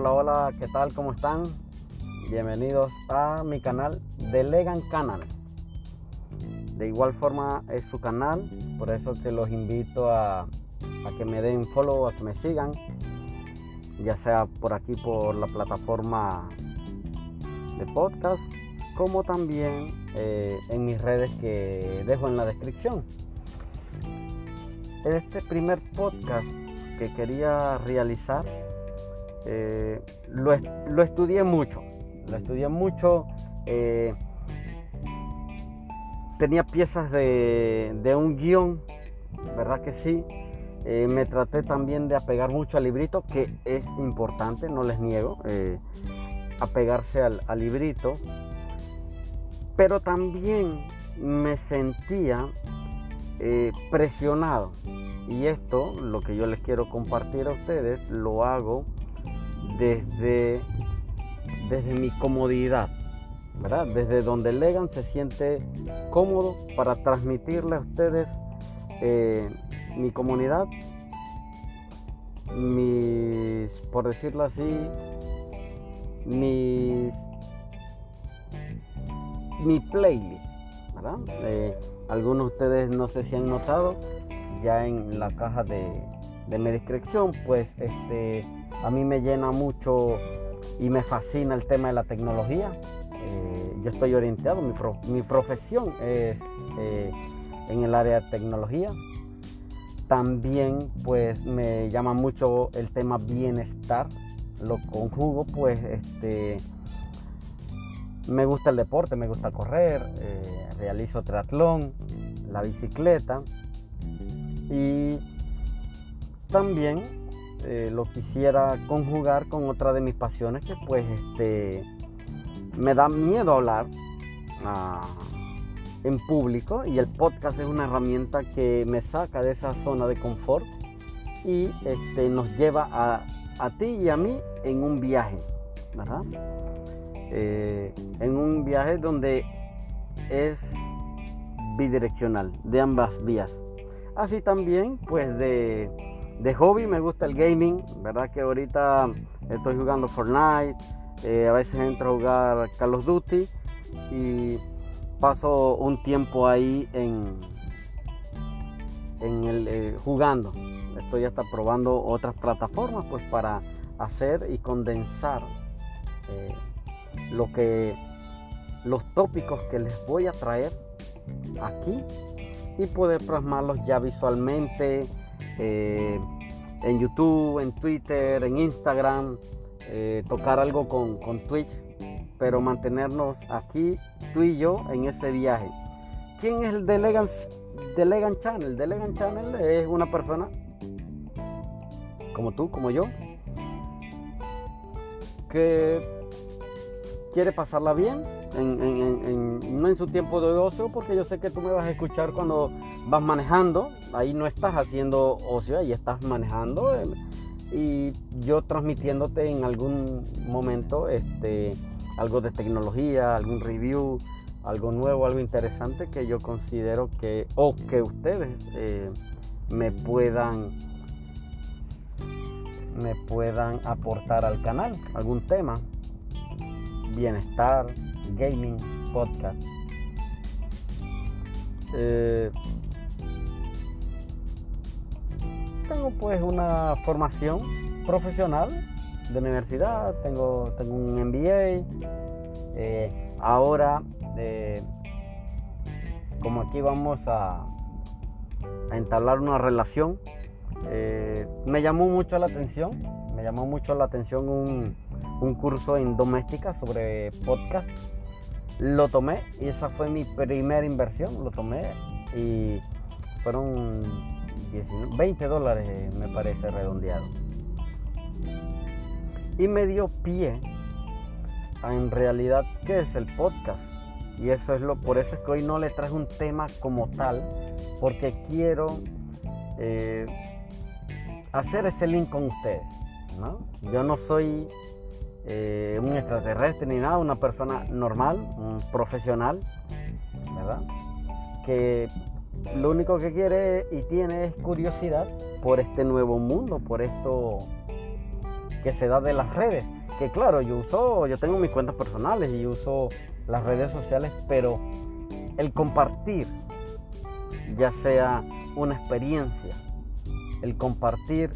Hola, hola, ¿qué tal? ¿Cómo están? Bienvenidos a mi canal de Legan Canal. De igual forma es su canal, por eso que los invito a, a que me den follow, a que me sigan, ya sea por aquí por la plataforma de podcast, como también eh, en mis redes que dejo en la descripción. Este primer podcast que quería realizar, eh, lo, lo, estudié mucho, lo estudié mucho. Eh, tenía piezas de, de, un guion, ¿verdad que sí? Eh, me traté también de apegar mucho al librito, que es importante, no les niego, apegarse al, al, librito. Pero también me sentía presionado. Y esto, lo que yo les quiero compartir a ustedes, lo hago desde, desde mi comodidad. ¿verdad? Desde donde Legan se siente cómodo para transmitirle a ustedes eh, mi comunidad, mis, por decirlo así, mis, mi playlist, ¿verdad? Eh, algunos de ustedes no sé si han notado, ya en la caja de, de mi descripción, pues este, a mí me llena mucho y me fascina el tema de la tecnología. Eh, yo estoy orientado, mi, pro, mi profesión es eh, en el área de tecnología. También pues me llama mucho el tema bienestar. Lo conjugo pues este me gusta el deporte, me gusta correr, eh, realizo triatlón, la bicicleta y también eh, lo quisiera conjugar con otra de mis pasiones que pues este me da miedo hablar uh, en público y el podcast es una herramienta que me saca de esa zona de confort y este, nos lleva a, a ti y a mí en un viaje, ¿verdad? Eh, en un viaje donde es bidireccional, de ambas vías. Así también, pues de, de hobby me gusta el gaming, ¿verdad? Que ahorita estoy jugando Fortnite, eh, a veces entro a jugar Call of Duty y paso un tiempo ahí en, en el, eh, jugando. Estoy hasta probando otras plataformas pues para hacer y condensar eh, lo que los tópicos que les voy a traer aquí y poder plasmarlos ya visualmente eh, en YouTube, en Twitter, en Instagram, eh, tocar algo con, Twitch, pero mantenernos aquí, tú y yo, en ese viaje. ¿Quién es el de Legan, de Legan Channel? De Legan Channel es una persona como tú, como yo, que quiere pasarla bien, en, en, en, no en su tiempo de ocio, porque yo sé que tú me vas a escuchar cuando vas manejando, ahí no estás haciendo ocio, ahí estás manejando. Eh, y yo transmitiéndote en algún momento este, algo de tecnología, algún review, algo nuevo, algo interesante que yo considero que, o que ustedes eh, me puedan me puedan aportar al canal, algún tema, bienestar, gaming, podcast. Eh, tengo pues una formación profesional de universidad, tengo, tengo un MBA. Eh, ahora, eh, como aquí vamos a, a entablar una relación, eh, me llamó mucho la atención, me llamó mucho la atención un, un curso en doméstica sobre podcast. Lo tomé y esa fue mi primera inversión, lo tomé y fueron 20 dólares eh, me parece redondeado. Y me dio pie a en realidad qué es el podcast. Y eso es lo, por eso es que hoy no le traje un tema como tal, porque quiero eh, hacer ese link con ustedes. ¿no? Yo no soy eh, un extraterrestre ni nada, una persona normal, un profesional, ¿verdad? Que lo único que quiere y tiene es curiosidad por este nuevo mundo, por esto, que se da de las redes. Que claro, yo uso, yo tengo mis cuentas personales y uso las redes sociales, pero el compartir, ya sea una experiencia, el compartir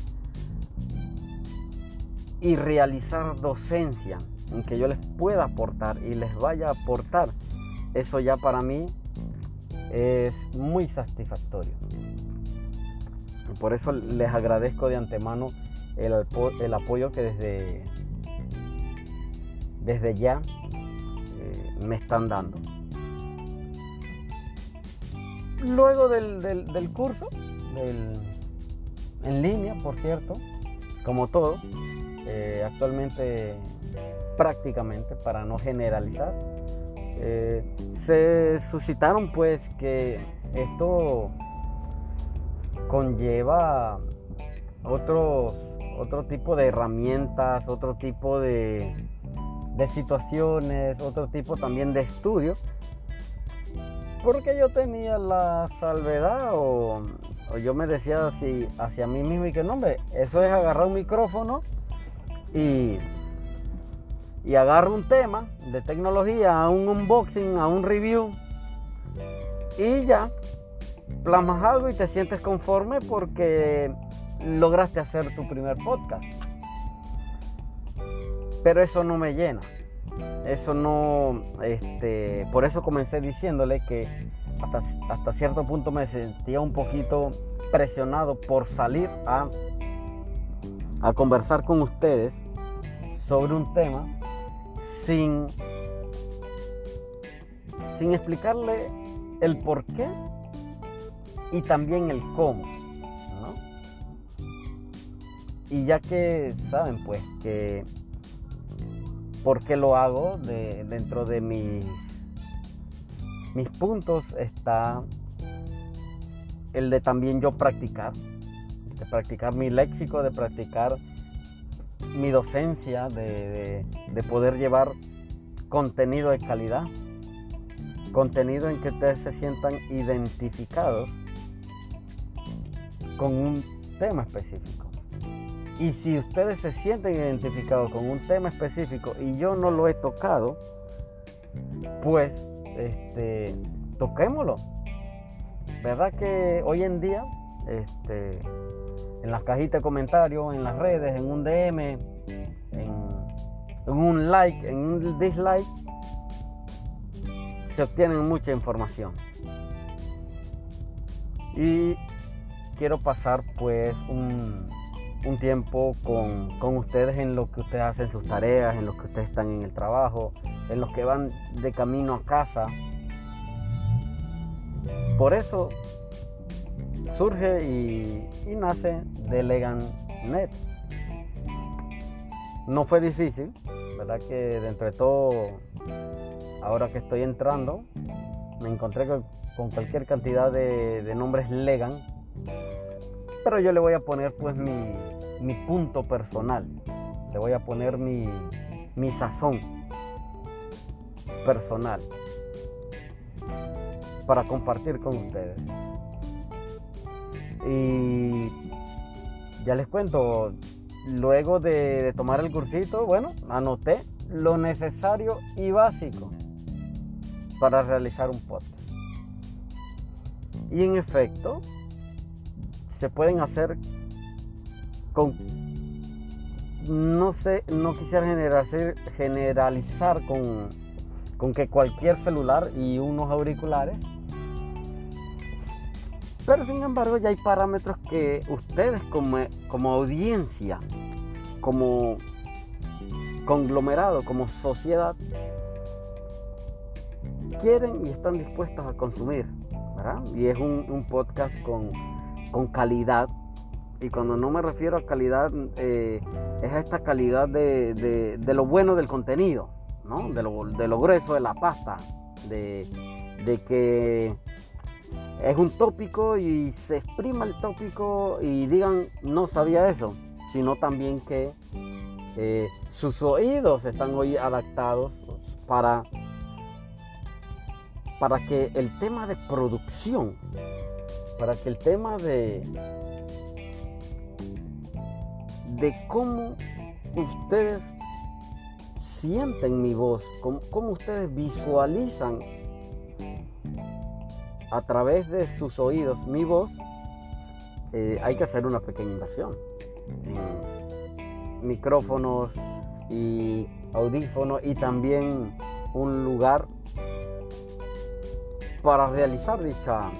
y realizar docencia en que yo les pueda aportar y les vaya a aportar, eso ya para mí es muy satisfactorio. por eso les agradezco de antemano el, el apoyo que desde, desde ya eh, me están dando. Luego del, del, curso, en línea, por cierto, como todo, eh, actualmente prácticamente, para no generalizar, eh, se suscitaron pues que esto conlleva otros, otro tipo de herramientas, otro tipo de, de situaciones, otro tipo también de estudio, porque yo tenía la salvedad o, yo me decía así hacia mí mismo y que no, hombre, eso es agarrar un micrófono y y agarro un tema de tecnología, a un unboxing, a un review y ya plasmas algo y te sientes conforme porque lograste hacer tu primer podcast. Pero eso no me llena. Eso no, este, por eso comencé diciéndole que hasta, hasta cierto punto me sentía un poquito presionado por salir a, a conversar con ustedes sobre un tema sin, sin explicarle el por qué y también el cómo. Y ya que saben pues que por qué lo hago, de, dentro de mis puntos está el de también yo practicar, de practicar mi léxico, de practicar mi docencia, de, poder llevar contenido de calidad, contenido en que ustedes se sientan identificados con un tema específico. Y si ustedes se sienten identificados con un tema específico y yo no lo he tocado, pues este, toquémoslo. ¿Verdad que hoy en día este, en las cajitas de comentarios, en las redes, en un DM, en, un like, en un dislike, se obtiene mucha información. Y quiero pasar pues un, tiempo con, con, ustedes en lo que ustedes hacen sus tareas, en lo que ustedes están en el trabajo, en los que van de camino a casa. Por eso surge y, nace de LeganNet. No fue difícil, ¿verdad? Que dentro de todo, ahora que estoy entrando, me encontré con, cualquier cantidad de, nombres Legan, pero yo le voy a poner pues mi, punto personal, le voy a poner mi, mi sazón personal para compartir con ustedes. Y ya les cuento, luego de, tomar el cursito, bueno, anoté lo necesario y básico para realizar un podcast. Y en efecto, se pueden hacer con, no sé, no quisiera generalizar, generalizar con, con que cualquier celular y unos auriculares pero sin embargo ya hay parámetros que ustedes como, como audiencia, como conglomerado, como sociedad, quieren y están dispuestos a consumir. ¿verdad? Y es un, podcast con, calidad. Y cuando no me refiero a calidad, eh, es a esta calidad de, lo bueno del contenido, ¿no? de, lo, de lo grueso de la pasta, de, de que es un tópico y se exprima el tópico y digan no sabía eso, sino también que eh, sus oídos están hoy adaptados para, para que el tema de producción, para que el tema de, de cómo ustedes sienten mi voz, cómo, ustedes visualizan a través de sus oídos mi voz, eh, hay que hacer una pequeña inversión en micrófonos y audífonos y también un lugar para realizar dicha,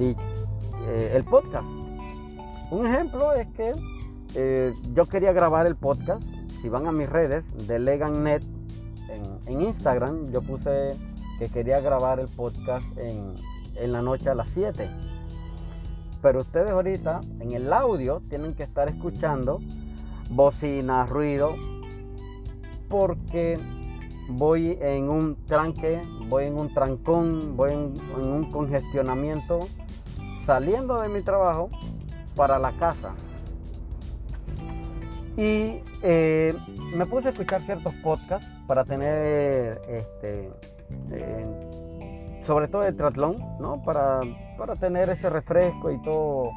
eh, el podcast. Un ejemplo es que eh, yo quería grabar el podcast. Si van a mis redes de LeganNet en, en Instagram, yo puse que quería grabar el podcast en, en la noche a las 7. Pero ustedes ahorita en el audio tienen que estar escuchando bocinas, ruido, porque voy en un tranque, voy en un trancón, voy en, un congestionamiento saliendo de mi trabajo para la casa. Y eh, me puse a escuchar ciertos podcasts para tener, este, eh, sobre todo de triatlón, ¿no? Para, para tener ese refresco y todo,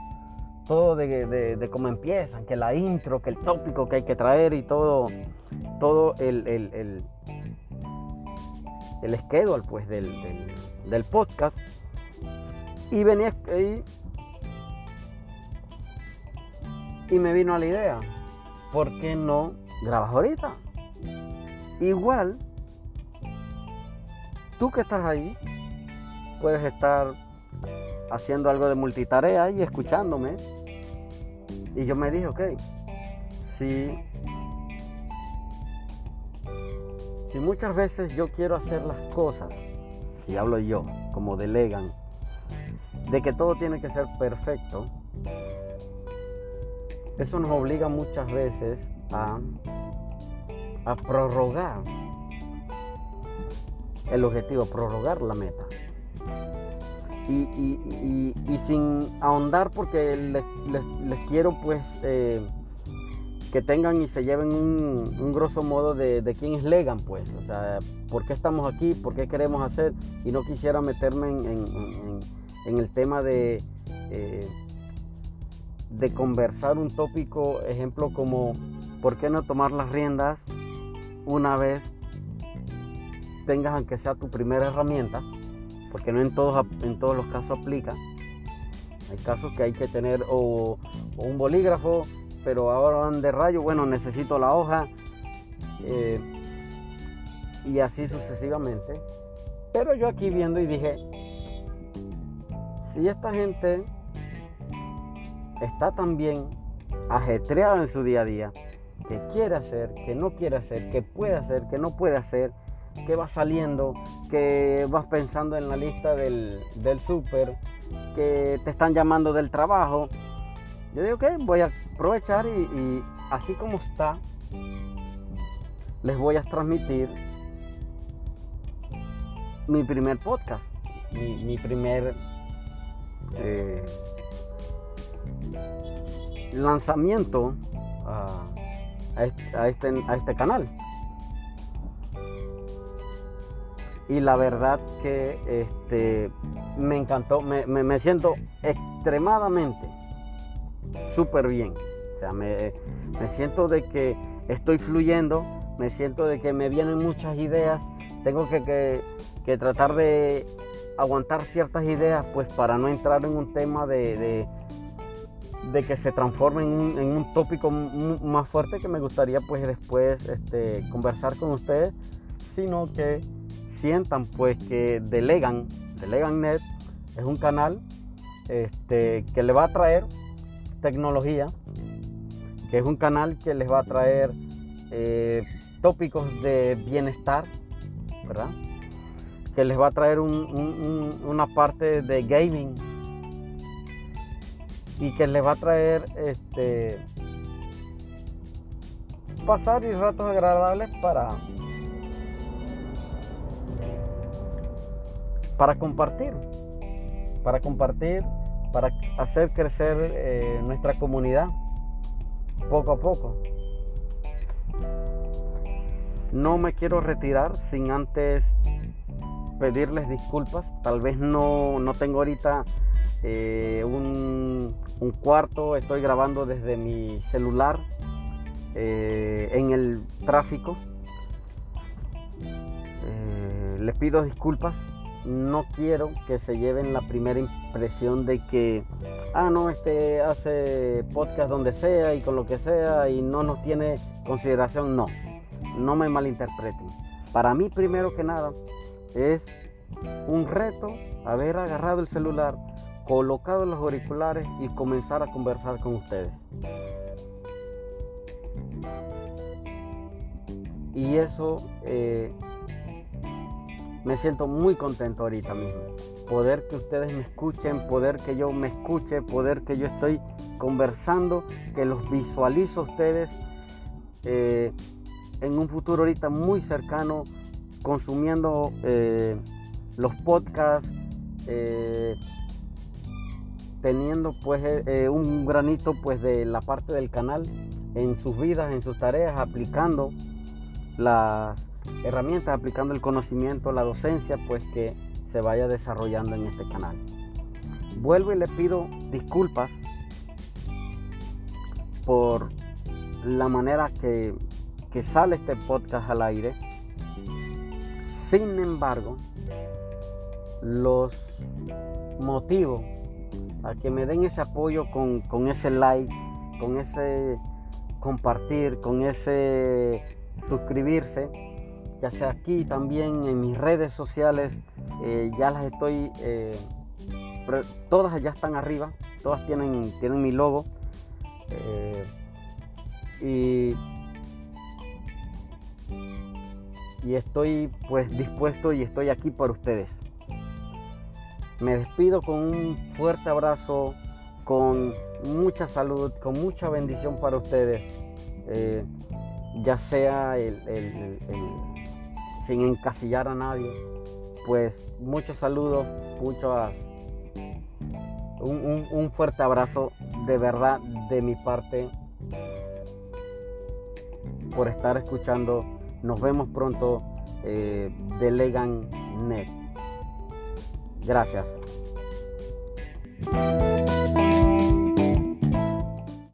todo de, cómo empiezan, que la intro, que el tópico que hay que traer y todo, todo el, el, el, el schedule pues, del, del, podcast. Y venía y, y me vino a la idea, ¿por qué no grabas ahorita? Igual, tú que estás ahí, puedes estar haciendo algo de multitarea y escuchándome. Y yo me dije, ok, si, si muchas veces yo quiero hacer las cosas, y hablo yo, como delegan, de que todo tiene que ser perfecto, eso nos obliga muchas veces a, a prorrogar el objetivo, prorrogar la meta. Y, sin ahondar porque les, quiero pues eh, que tengan y se lleven un, un grosso modo de, de, quién es Legan pues, o sea, por qué estamos aquí, por qué queremos hacer y no quisiera meterme en, el tema de, eh, de conversar un tópico, ejemplo como por qué no tomar las riendas una vez tengas aunque sea tu primera herramienta porque no en todos, en todos los casos aplica. Hay casos que hay que tener o, un bolígrafo, pero ahora van de rayo, bueno, necesito la hoja. Eh, y así sucesivamente. Pero yo aquí viendo y dije, si esta gente está también ajetreada en su día a día, que quiere hacer, que no quiere hacer, que puede hacer, que no puede hacer, que va saliendo, que vas pensando en la lista del, del súper, que te están llamando del trabajo. Yo digo que voy a aprovechar y, así como está, les voy a transmitir mi primer podcast, mi, primer eh, lanzamiento a este, a este canal. Y la verdad que este, me encantó, me, siento extremadamente súper bien. O sea, me, siento de que estoy fluyendo, me siento de que me vienen muchas ideas, tengo que, tratar de aguantar ciertas ideas pues para no entrar en un tema de, de, que se transforme en un, tópico más fuerte que me gustaría pues después este, conversar con ustedes, sino que sientan pues que Delegan, DeleganNet es un canal este, que le va a traer tecnología, que es un canal que les va a traer eh, tópicos de bienestar, ¿verdad? Que les va a traer una parte de gaming y que les va a traer este, pasar y ratos agradables para para compartir, para compartir, para hacer crecer eh, nuestra comunidad poco a poco. No me quiero retirar sin antes pedirles disculpas. Tal vez no, no tengo ahorita eh, un, un, cuarto, estoy grabando desde mi celular. eh, en el tráfico. Les pido disculpas. No quiero que se lleven la primera impresión de que, ah, no, este hace podcast donde sea y con lo que sea y no nos tiene consideración. No, no me malinterpreten. Para mí, primero que nada, es un reto haber agarrado el celular, colocado los auriculares y comenzar a conversar con ustedes. Y eso eh, me siento muy contento ahorita mismo. Poder que ustedes me escuchen, poder que yo me escuche, poder que yo estoy conversando, que los visualizo a ustedes eh, en un futuro ahorita muy cercano, consumiendo eh, los podcasts, teniendo pues un granito pues de la parte del canal en sus vidas, en sus tareas, aplicando las herramientas, aplicando el conocimiento, la docencia, pues que se vaya desarrollando en este canal. Vuelvo y le pido disculpas por la manera que, que sale este podcast al aire. Sin embargo, los motivo a que me den ese apoyo con, con ese like, con ese compartir, con ese suscribirse, ya sea aquí también en mis redes sociales, eh, ya las estoy, eh, todas ya están arriba, todas tienen, tienen mi logo. Eh, y, y estoy pues dispuesto y estoy aquí por ustedes. Me despido con un fuerte abrazo, con mucha salud, con mucha bendición para ustedes ya sea sin encasillar a nadie, pues muchos saludos, muchos, un, fuerte abrazo de verdad de mi parte por estar escuchando. Nos vemos pronto eh, de Net. Gracias.